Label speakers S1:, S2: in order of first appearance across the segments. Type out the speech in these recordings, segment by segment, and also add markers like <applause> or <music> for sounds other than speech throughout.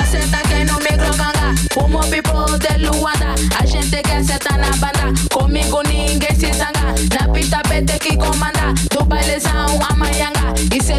S1: Aceita quem não me crocanga, como people de Luanda. A gente quer sentar na banda, comigo ninguém se zanga. Na pista PT que comanda.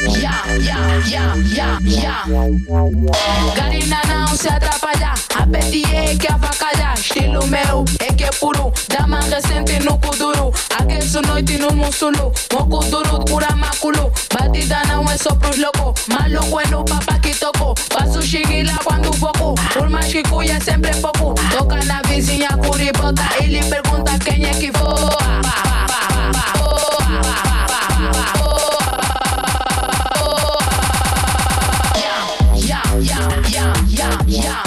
S1: já, já, já, já, já. Garina não se atrapalhar, apetie que avacalhar. Estilo meu, é que é puro, dama recente no kuduro. Aqueço noite no musulu, moco duro, cura maculu. Batida não é só pros loucos, maluco é no papá que tocou. Passo xinguila quando foco, por mais que cuia sempre pouco. Toca na vizinha curibota, ele pergunta quem é que voa. Pá, pá, pá, pá, pá, pá, pá, pá, pá, pá.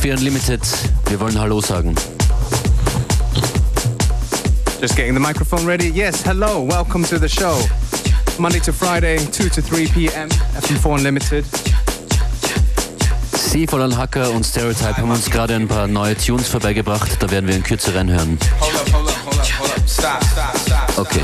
S2: FM4 Unlimited. Wir wollen Hallo sagen.
S3: Just getting the microphone ready. Yes, hello, welcome to the show. Monday to Friday, 2 to 3 p.m. FM4 Unlimited.
S2: Sie, Volan Hacker und Stereotype haben uns gerade ein paar neue Tunes vorbeigebracht. Da werden wir in Kürze reinhören.
S4: Okay.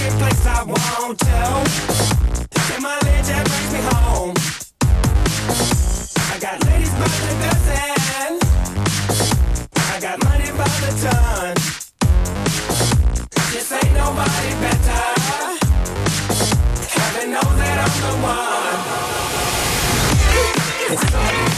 S5: this place I want to. In my ledge that brings me home. I got ladies by the dozen. I got money by the ton. This ain't nobody better. Heaven knows that I'm the one. It's all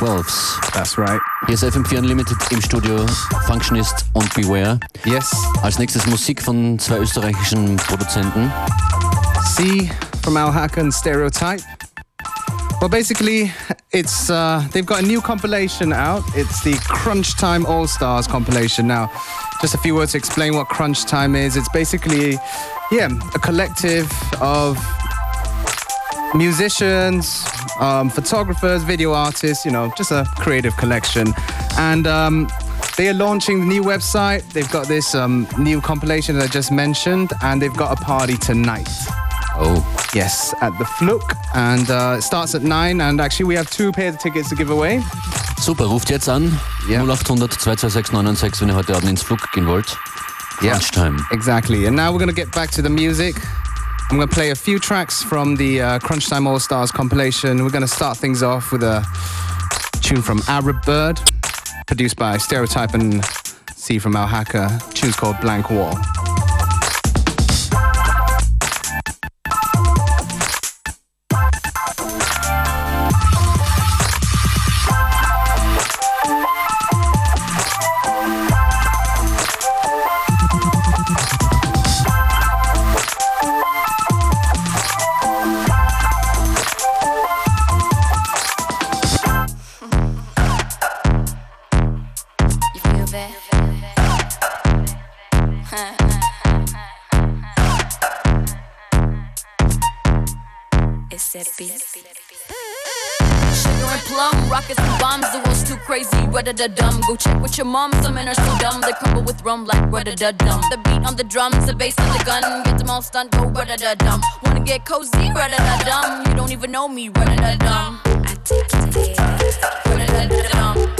S2: That's
S3: right.
S2: Hier ist FM4 Unlimited im Studio Functionist und Beware.
S3: Yes.
S2: Als nächstes Musik von zwei österreichischen Produzenten.
S3: C from Al and Stereotyp. Well, basically, it's uh, they've got a new compilation out. It's the Crunch Time All Stars compilation. Now, just a few words to explain what Crunch Time is. It's basically, yeah, a collective of musicians, um, photographers, video artists, you know, just a creative collection. And um, they are launching the new website. They've got this um, new compilation that I just mentioned, and they've got a party tonight.
S2: Oh.
S3: Yes, at the Fluc. And uh, it starts at 9. And actually, we have two pairs of tickets to give away.
S2: Super, ruft jetzt an. Yeah. 0800 226 996, wenn ihr heute Abend ins Fluc gehen wollt. Yeah. Lunchtime.
S3: Exactly. And now we're going to get back to the music. I'm going to play a few tracks from the uh, Crunch Time All Stars compilation. We're going to start things off with a tune from Arab Bird, produced by Stereotyp and C from Al Haca. Tune's called Blank Wall.
S6: Da da dum. Go check with your mom, some men are so dumb. They crumble with rum like da da dum. The beat on the drums, the bass on the gun. Get them all stunned, go da da dum. Wanna get cozy, da da dum. You don't even know me, da da dum. I take it, da da dum.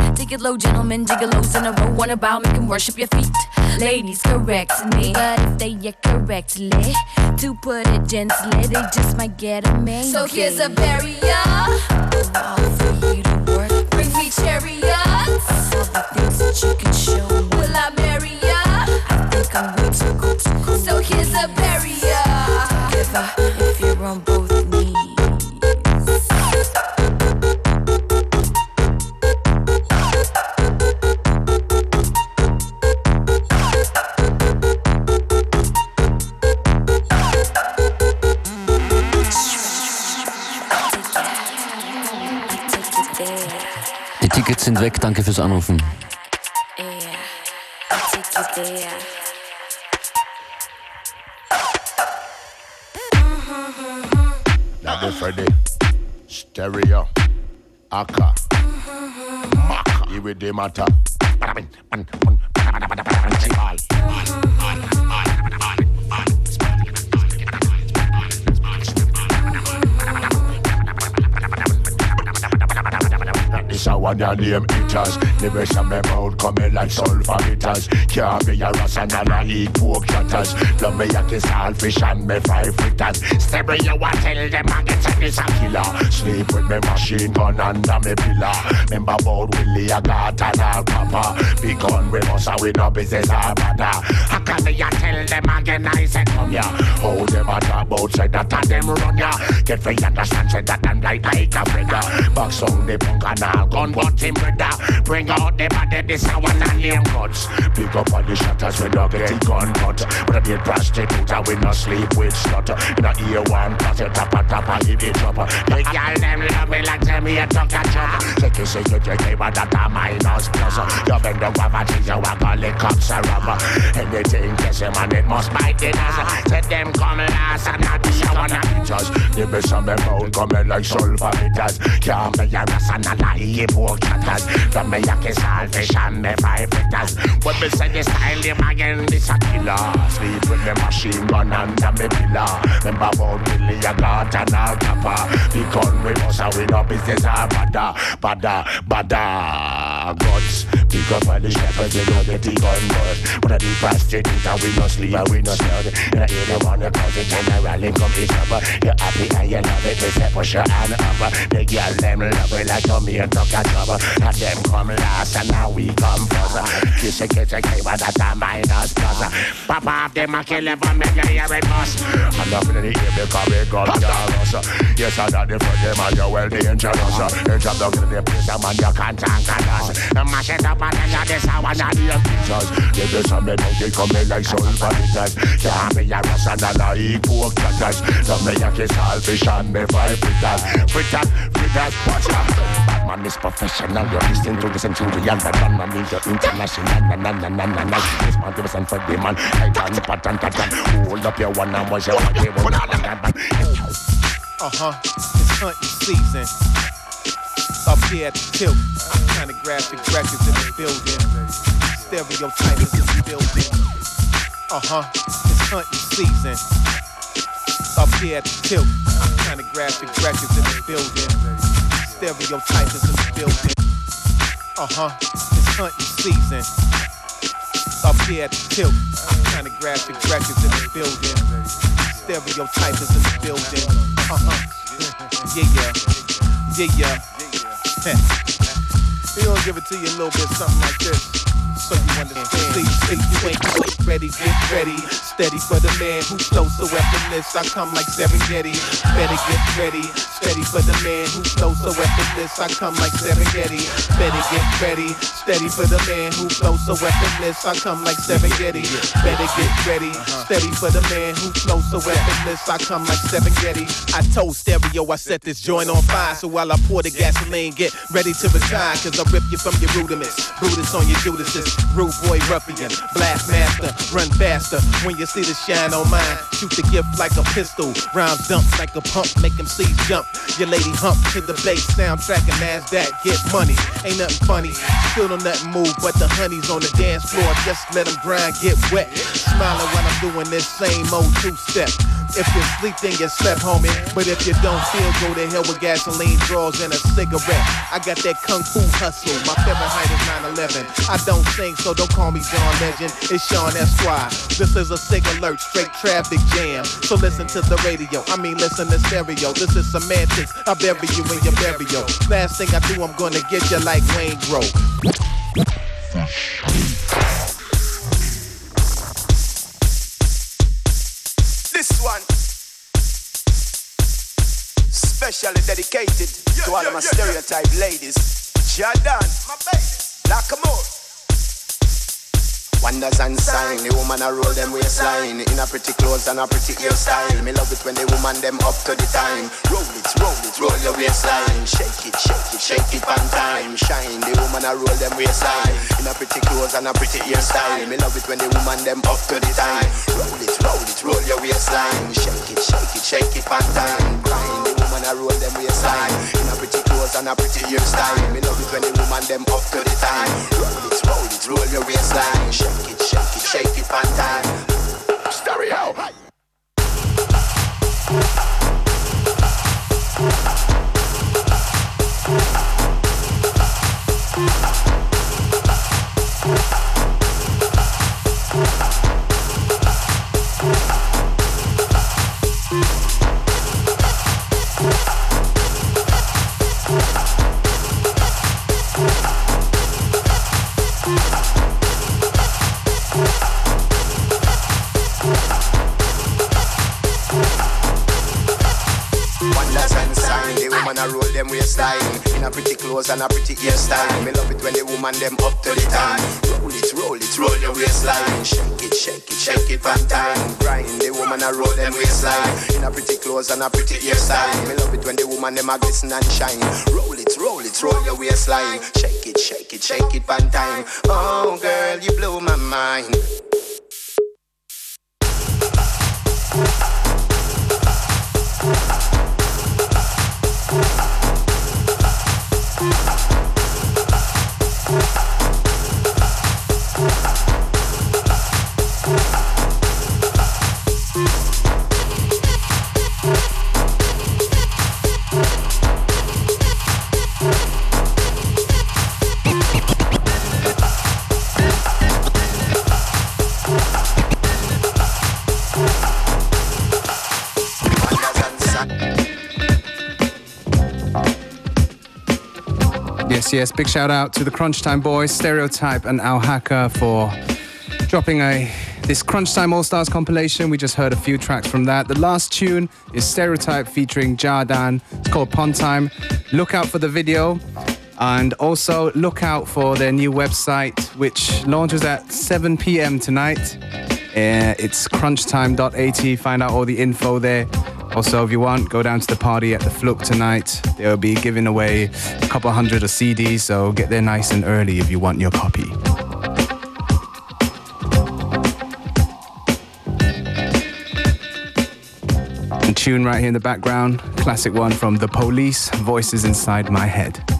S6: It low, gentlemen, gigolos in a row. Wanna bow, make them worship your feet. Ladies, correct me. But if they get correctly, to put it gently, they just might get a man. So here's a barrier. All for you to work. Bring me chariots. All the things that you can show me. Will I marry ya? I think I'm way too go. So here's a
S2: Die Tickets sind weg, danke fürs Anrufen.
S7: Now Freddy, stereo, aka, maka, you with the matter. This a one your name. The rest of me mouth coming like sulfur bitters. Can't be a ras and I eat pork chatters. Love me a kiss fish and me fry fritters. Stereo I tell them I get a this a killer. Sleep with me machine gun under me pillar. Remember about Willie I got an all papa. Big gun we must a we no business or bother. How can me a tell them again I said come ya. How them a talk about say that a them run ya. Get free understand say that them like like a feather. Box on the punk and all gun but him brother. Bring out the body this a one and name guts. Pick up all the shutters we no get it gun cut. But a dead prostitute we no sleep with slut. In a ear one cause it tap a tap a hit it up. The girl them love me like me a tuck a chop. Take it say you it but that a minus plus. You bend over for things you a call it cops a rubber. Anything kiss him and it must bite the nose. Say them come last and not the one of pictures. The best of me bone coming like sulfur bitters. Can't be a ras and a lie pork chatters. From me a kiss all fish and me five fritters. What me say the style him again this a killer. Sleep with me machine gun under me pillar. Remember about Willie a got an all copper. Because we must have we no business ah, a bada bada bada guts. Pick up all the shepherds we no get the gun but But I do prostitute and we no sleep and we no stud. And I hear the one that cause it generally come each other. You happy and you love it. We say push your hand up. The girl them love it like Tommy and tuck a trouble. And them come last and now we come first. Kiss a kiss a kiss but that's a minus plus. Pop off them a kill them and make you hear it bust. I'm up in the ear because we gun us. Yes, I got the front them and you're well dangerous. You drop down in the place and man you can't tank us. Mash it up and then this I wanna be a pictures. The best of me now they come in like sulfur bitters. Can't be a rust and a like pork cutters. Love me a kiss all fish and me five fritters. Fritters, fritters, watch out. Batman is professional. You're listening to the centurion. The gunman means you're international. Na na na na na na. This man give us for the man. I done pattern pattern. Hold up your one and watch your one. One
S8: Uh huh. It's hunting season. Up here at the tilt. Kind of graphic records in the building. Stereotypes in the building. Uh huh. It's hunting season. Up here at the tilt. Kind of graphic records in the building. Stereotypes in the building. Uh huh. It's hunting season. Up here at the tilt. Kind of graphic records in the building. Stereotypes in the building. Uh huh. Yeah, yeah. Yeah, yeah. <laughs> We gonna give it to you a little bit, something like this. So you understand. See, see, you ain't quite ready, get ready. Steady for the man who flows so effortless. I come like Serengeti. Better get ready. Steady for the man who flows so effortless. I come like Serengeti. Better get ready. Steady for the man who flows so effortless. I come like Serengeti. Better get ready. Steady for the man who flows so effortless. I come like Serengeti. I told stereo I set this joint on fire. So while I pour the gasoline, get ready to retire. Cause I rip you from your rudiments. Brutus on your Judases. Rude boy ruffian. Blast master. Run faster. When you see the shine on mine, shoot the gift like a pistol. Rounds dump like a pump. Make them seas jump. Your lady hump to the bass soundtrack and NASDAQ. Get money. Ain't nothing funny. Still don't nothing move, but the honey's on the dance floor. Just let them grind, get wet. Smiling when I'm doing this same old two step. If you sleep, then you slept, homie. But if you don't feel, go to hell with gasoline draws and a cigarette. I got that kung fu hustle. My favorite height is 911. I don't sing, so don't call me John Legend. It's Sean Esquire. This is a sig alert, straight traffic jam. So listen to the radio. I mean, listen to stereo. This is semantics. I bury you in your burial. Last thing I do, I'm gonna get you like Wayne Grove.
S9: Especially dedicated to all of my stereotype ladies. Jordan, my baby, lock 'em up. Wonders and sign, the woman a roll them waistline. In a pretty clothes and a pretty hairstyle Me love it when the woman them up to the time. Roll it, roll it, roll your waistline. Shake it, shake it, shake it on time. Shine, the woman a roll them waistline. In a pretty clothes and a pretty hairstyle Me love it when the woman them up to the time. Roll it, roll it, roll your waistline. Shake it, shake it, shake it on time. Grind, woman a roll them waistline In a pretty clothes and a pretty hairstyle Me love it when the woman them up to the time Roll it, roll it, roll your waistline Shake it, shake it, shake it one time. Stereo. man them waistline In a pretty clothes and a pretty hairstyle Me love it when the woman them up to the time. Roll it, roll it, roll your waistline. Shake it, shake it, shake it one time. Grind the woman a roll them waistline. In a pretty clothes and a pretty hairstyle Me love it when the woman them a glisten and shine. Roll it, roll it, roll your waistline. Shake it, shake it, shake it one time. Oh girl, you blow my mind
S3: Yes, Big shout out to the Crunch Time Boys, Stereotyp, and Al Haca for dropping a this Crunch Time All Stars compilation. We just heard a few tracks from that. The last tune is Stereotyp featuring Jardan. It's called Pond Time. Look out for the video. And also look out for their new website, which launches at 7 p.m. tonight. Uh, it's crunchtime.at. Find out all the info there. Also, if you want, go down to the party at the Fluc tonight. They'll be giving away a couple hundred of CDs, so get there nice and early if you want your copy. And tune right here in the background, classic one from The Police, Voices Inside My Head.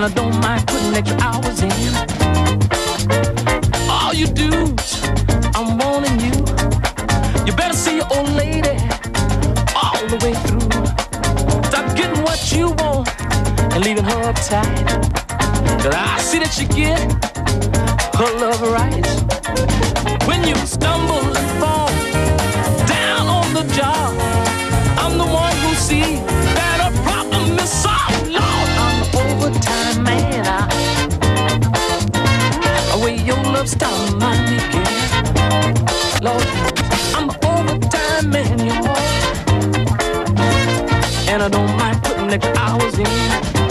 S10: Putting extra hours in. All you do, I'm warning you. You better see your old lady all the way through. Stop getting what you want and leaving her uptight. Cause I see that you get her love right. When you stumble and fall down on the job, I'm the one who see that a problem is solved. Style my weekend. Lord, I'm the overtime man, y'all. And I don't mind putting extra hours in.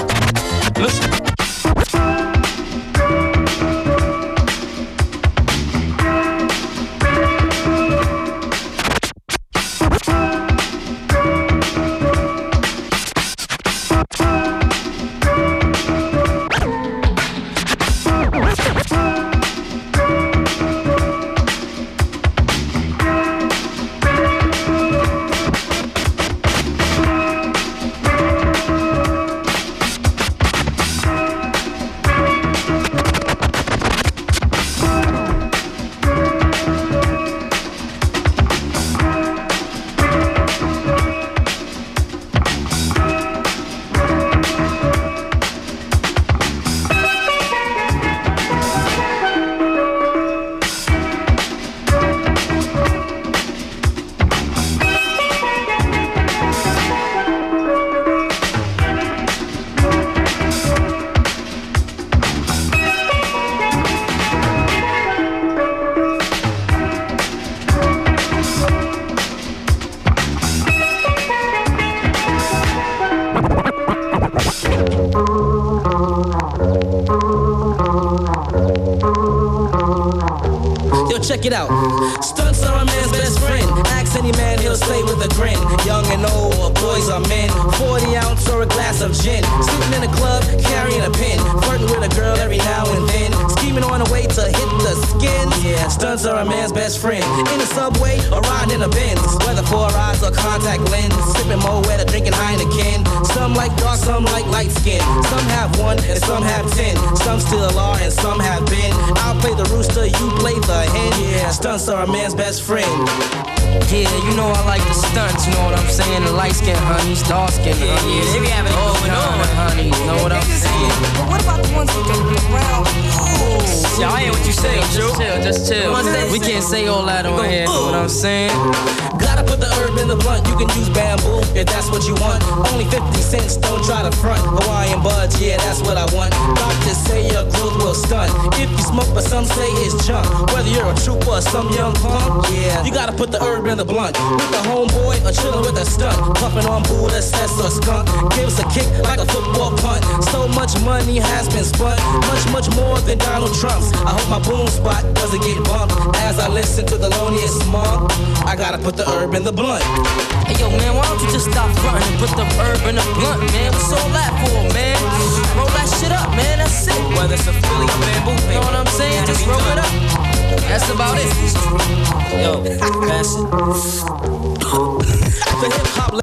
S11: Stunts are a man's best friend.
S12: Yeah, you know I like the stunts, you know what I'm saying? The light skin honeys, dark skin Yeah, honeys. yeah, they be having it all going kind on. of honeys, know what I'm saying?
S13: But what about the ones who don't be around? Y'all I hear what you say, Just just
S12: chill, just chill. We can't say all that on here, know what I'm saying?
S11: In the blunt. You can use bamboo if that's what you want. Only 50 cents, don't try to front. Hawaiian buds, yeah, that's what I want. Doctors say your growth will stunt. If you smoke, but some say it's junk. Whether you're a trooper or some young punk, yeah, you gotta put the herb in the blunt. With the homeboy or chillin' with a stunt. Puffin' on Buddha, cess or skunk. Gives a kick like a football punt. So much money has been spent. Much, much more than Donald Trump's. I hope my boom spot doesn't get bumped. As I listen to Thelonious Monk, I gotta put the herb in the blunt.
S12: Hey yo, man, why don't you just stop frontin' and put the herb in the blunt, man? What's all that for, man? Roll that shit up, man. That's it. Whether it's a Philly or bamboo, You know what I'm saying? Just roll it up. That's about it. Yo, pass it. <laughs>
S11: the hip hop.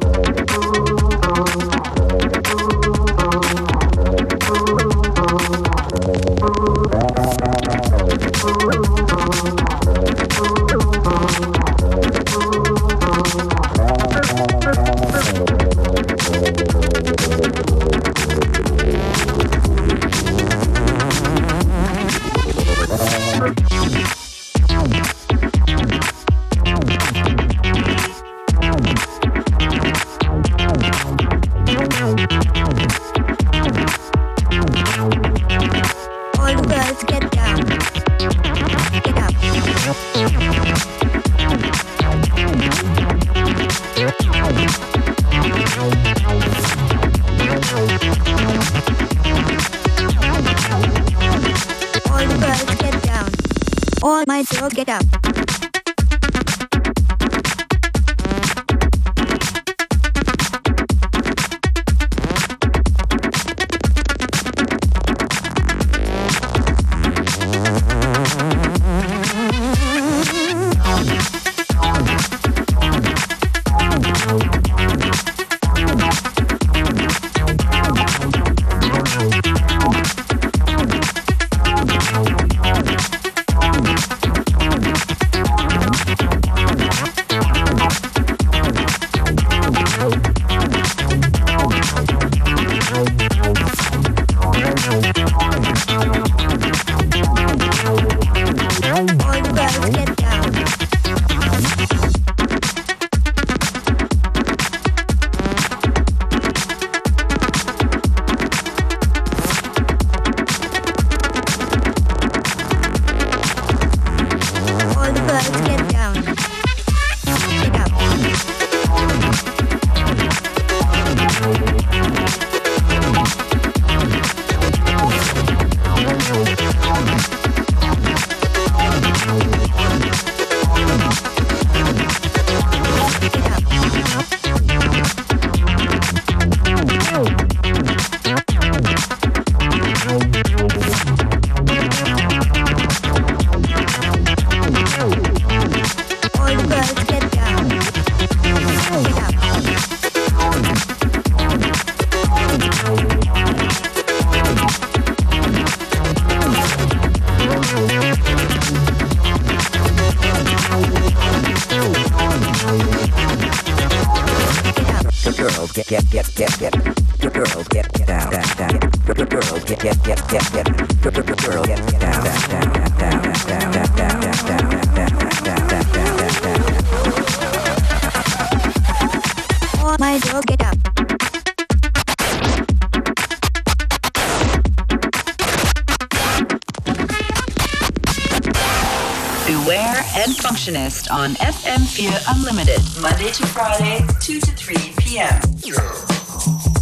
S14: Beware and Functionist on FM4 Unlimited, Monday to Friday, 2 to 3 p.m.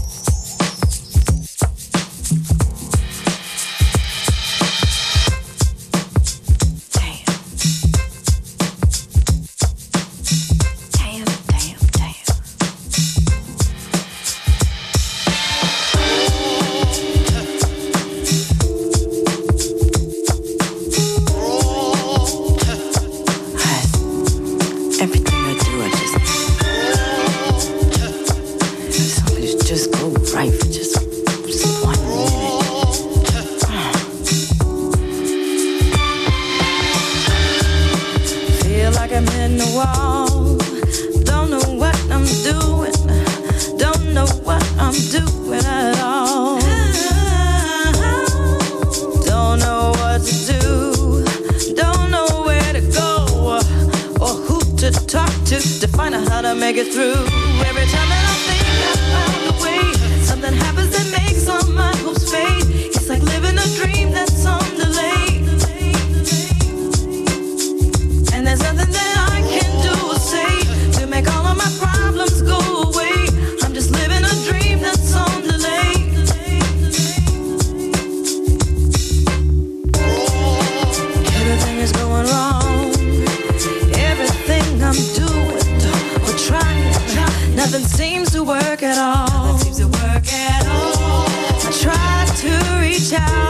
S15: tchau.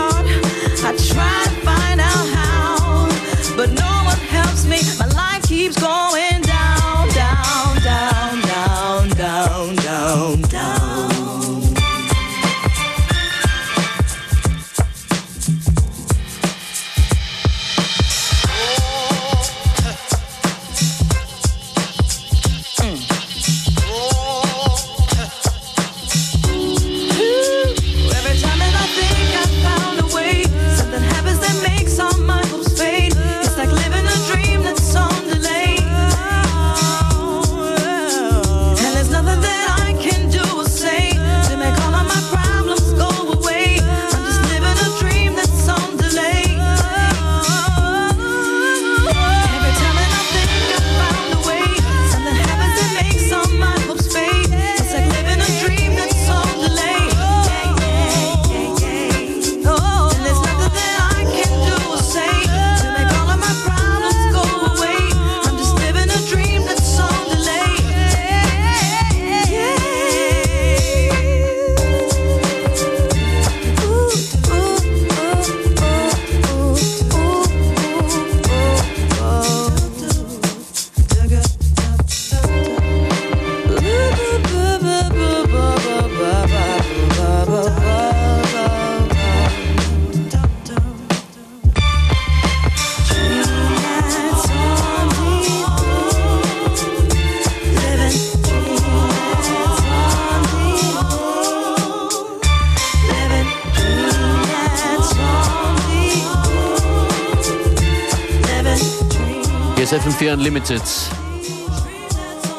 S2: FM4 Unlimited.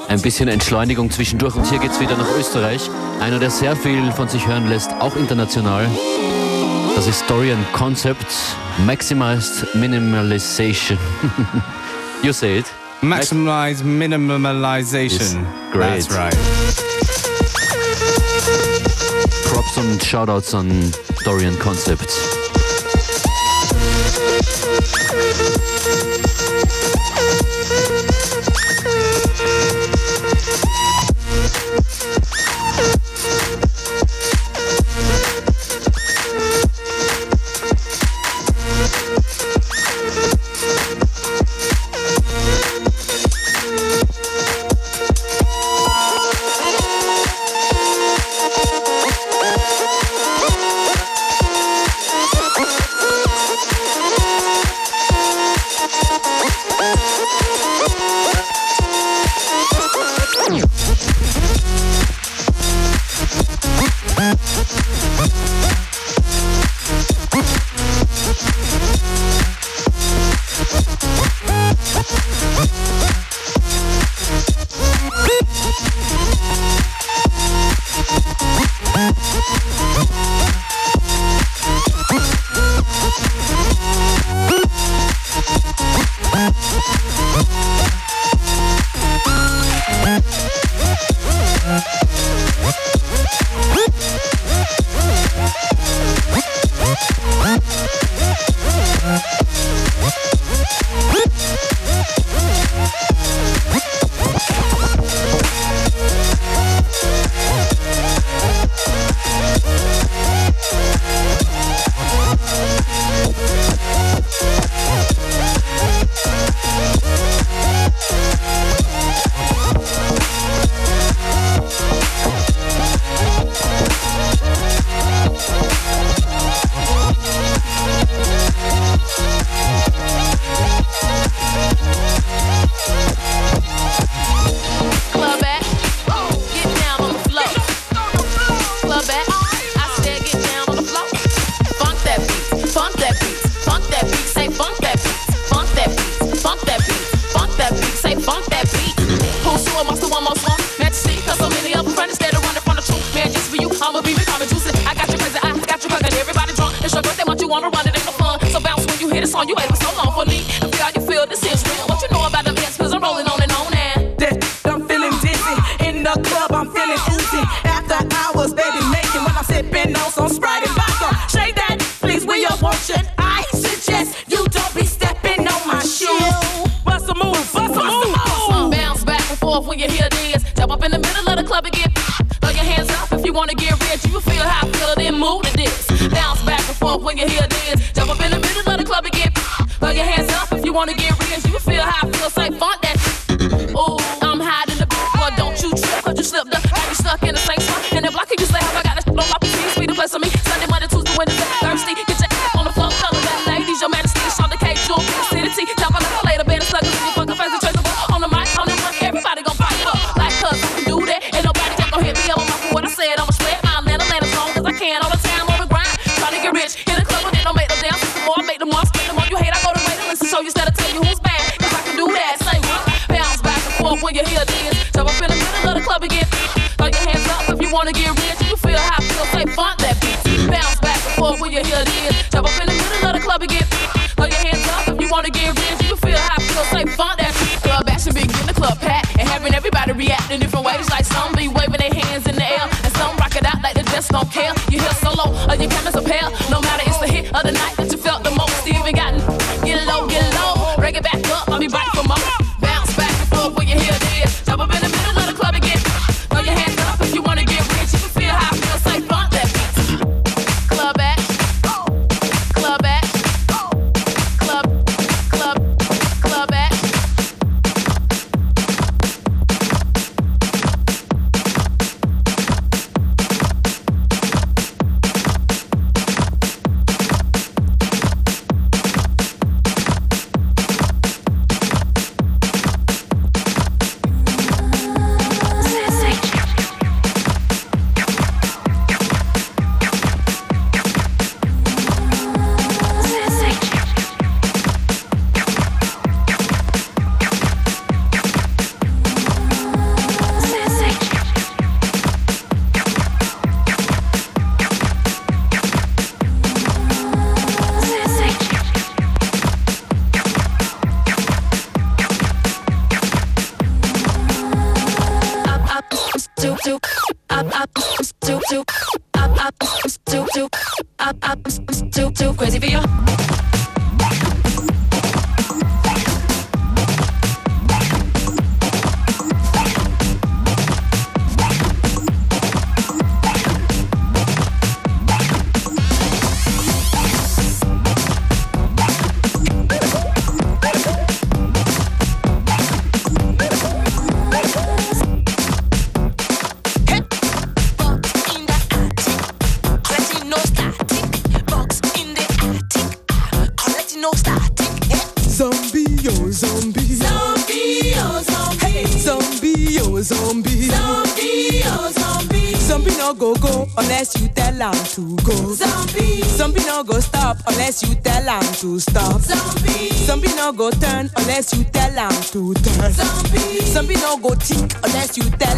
S2: Ein bisschen Entschleunigung zwischendurch und hier geht's wieder nach Österreich. Einer, der sehr viel von sich hören lässt, auch international. Das ist Dorian Concept, Maximized Minimalization. <laughs> you say it.
S3: Maximized Minimalization. It's great. That's right.
S2: Props und Shoutouts an Dorian Concept.
S16: react in different ways like some be
S17: you that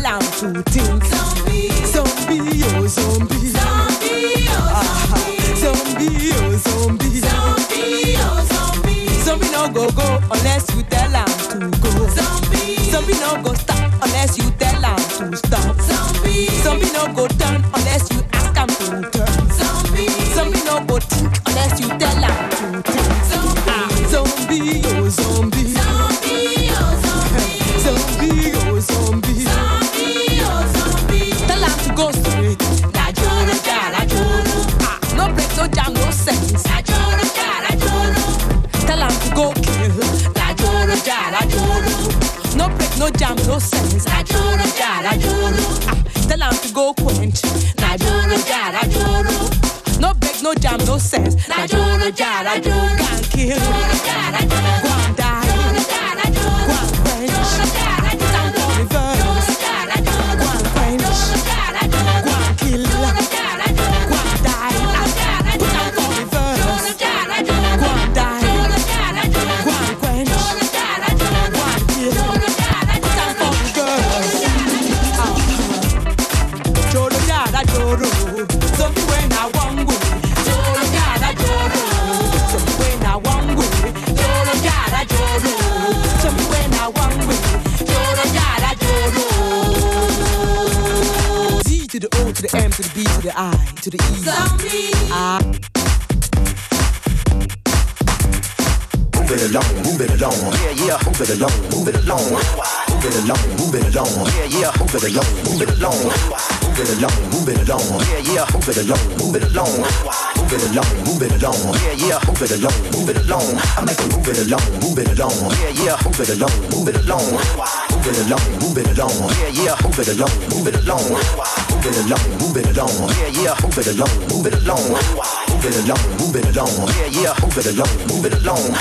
S18: it along, move it along, move it along, move it along, yeah, yeah, move it along, move it along, move it along, move it along, yeah, yeah, move it along, move it along.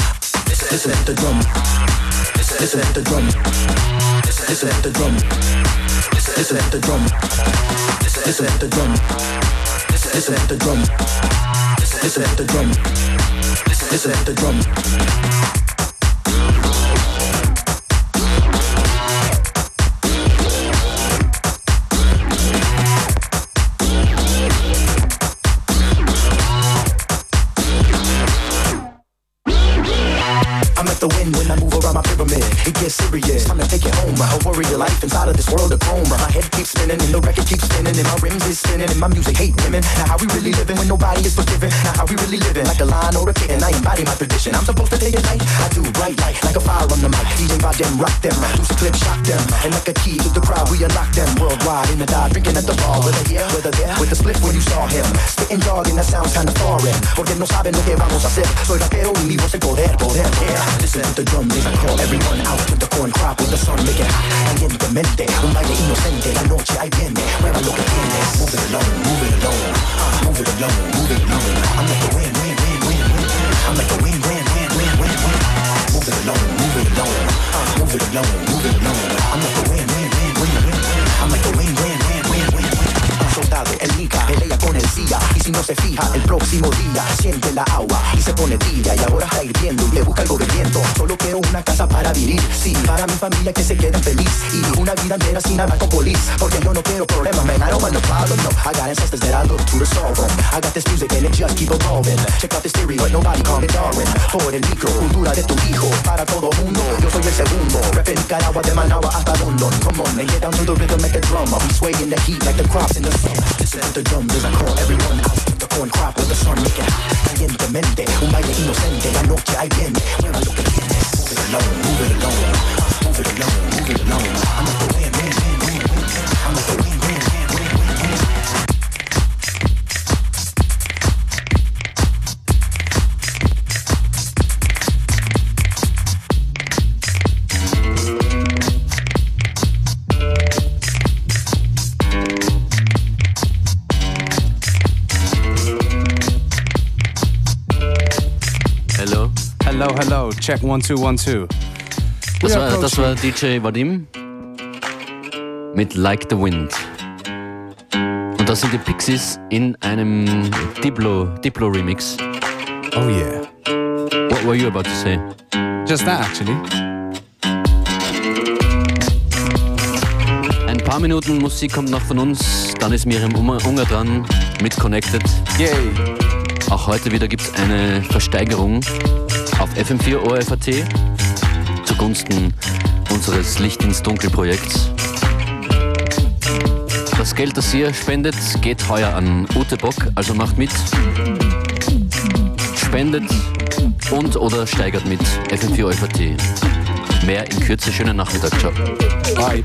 S18: Listen to the drum, listen to the drum, listen to the drum, listen to the drum, listen to the drum, listen to the drum, listen to the drum, listen to the drum. It gets serious. Time to take it home. I worry your life inside of this world of chrome. My head keeps spinning and the record keeps spinning and my rims is spinning and my music hate women. Now how we really living when nobody is forgiving? Now how we really living like a line or a kitten? I embody my tradition. I'm supposed to day and night. I do bright light like a fire on the mic. DJ by them, rock them. Loose a clip, shock them. And like a key to the crowd, we unlock them worldwide in the dive, drinking at the bar. Whether here, whether there, with the split when you saw him. Spitting jargon that sounds kinda foreign. Porque no saben lo que vamos a hacer. Soy rapero y mi voz el poder, poder, yeah. Listen to the drum I call everyone out to the corn crop with the sun make it hot. Calientemente, un baile inocente. La noche ahí viene. Mueva lo que tienes. Move it along, move it along. Uh, move it along, move it along. I'm like the wind, wind, wind, wind, wind. I'm like the wind, wind, wind, wind, wind, wind. Move it along, move it along. Uh, move it along, move it along. I'm like the wind, El Nika, pelea con el CIA Y si no se fija, el próximo día Siente la agua y se pone tibia. Y ahora está hirviendo y le busca algo viento. Solo quiero una casa para vivir. Sí, para mi familia que se queden feliz. Y una vida entera sin con polis. Porque yo no quiero problemas, man I don't want no problem, no. I got ancestors that I look to to solve them I got this music and it just keep evolving Check out theory, but nobody call me Darwin Por el micro, cultura de tu hijo Para todo mundo, yo soy el segundo Rep en Nicaragua, de Managua hasta London. Come on, and get down to the rhythm, make the drum. I'll be the heat like the crops in the sun To the drum as I call. Everyone out The corn crop with the sun, make it hot Calientemente, un baile inocente La noche ahí viene, mueva lo que tienes Move it along, move it along Move it along, move it along I'm like
S3: Hello. Hello. Check one, two, one, two.
S2: Das We war, das war DJ Vadim mit Like the Wind. Und das sind die Pixies in einem Diplo, Diplo Remix.
S3: Oh yeah.
S2: What were you about to say?
S3: Just that, actually.
S2: Ein paar Minuten Musik kommt noch von uns, dann ist Miriam Unger dran mit Connected.
S3: Yay!
S2: Auch heute wieder gibt es eine Versteigerung auf FM4 ORFAT zugunsten unseres Licht ins Dunkel Projekts. Das Geld, das ihr spendet, geht heuer an Ute Bock, also macht mit. Spendet und oder steigert mit FM4 ORFAT. Mehr in Kürze, schönen Nachmittag, ciao.
S3: Bye.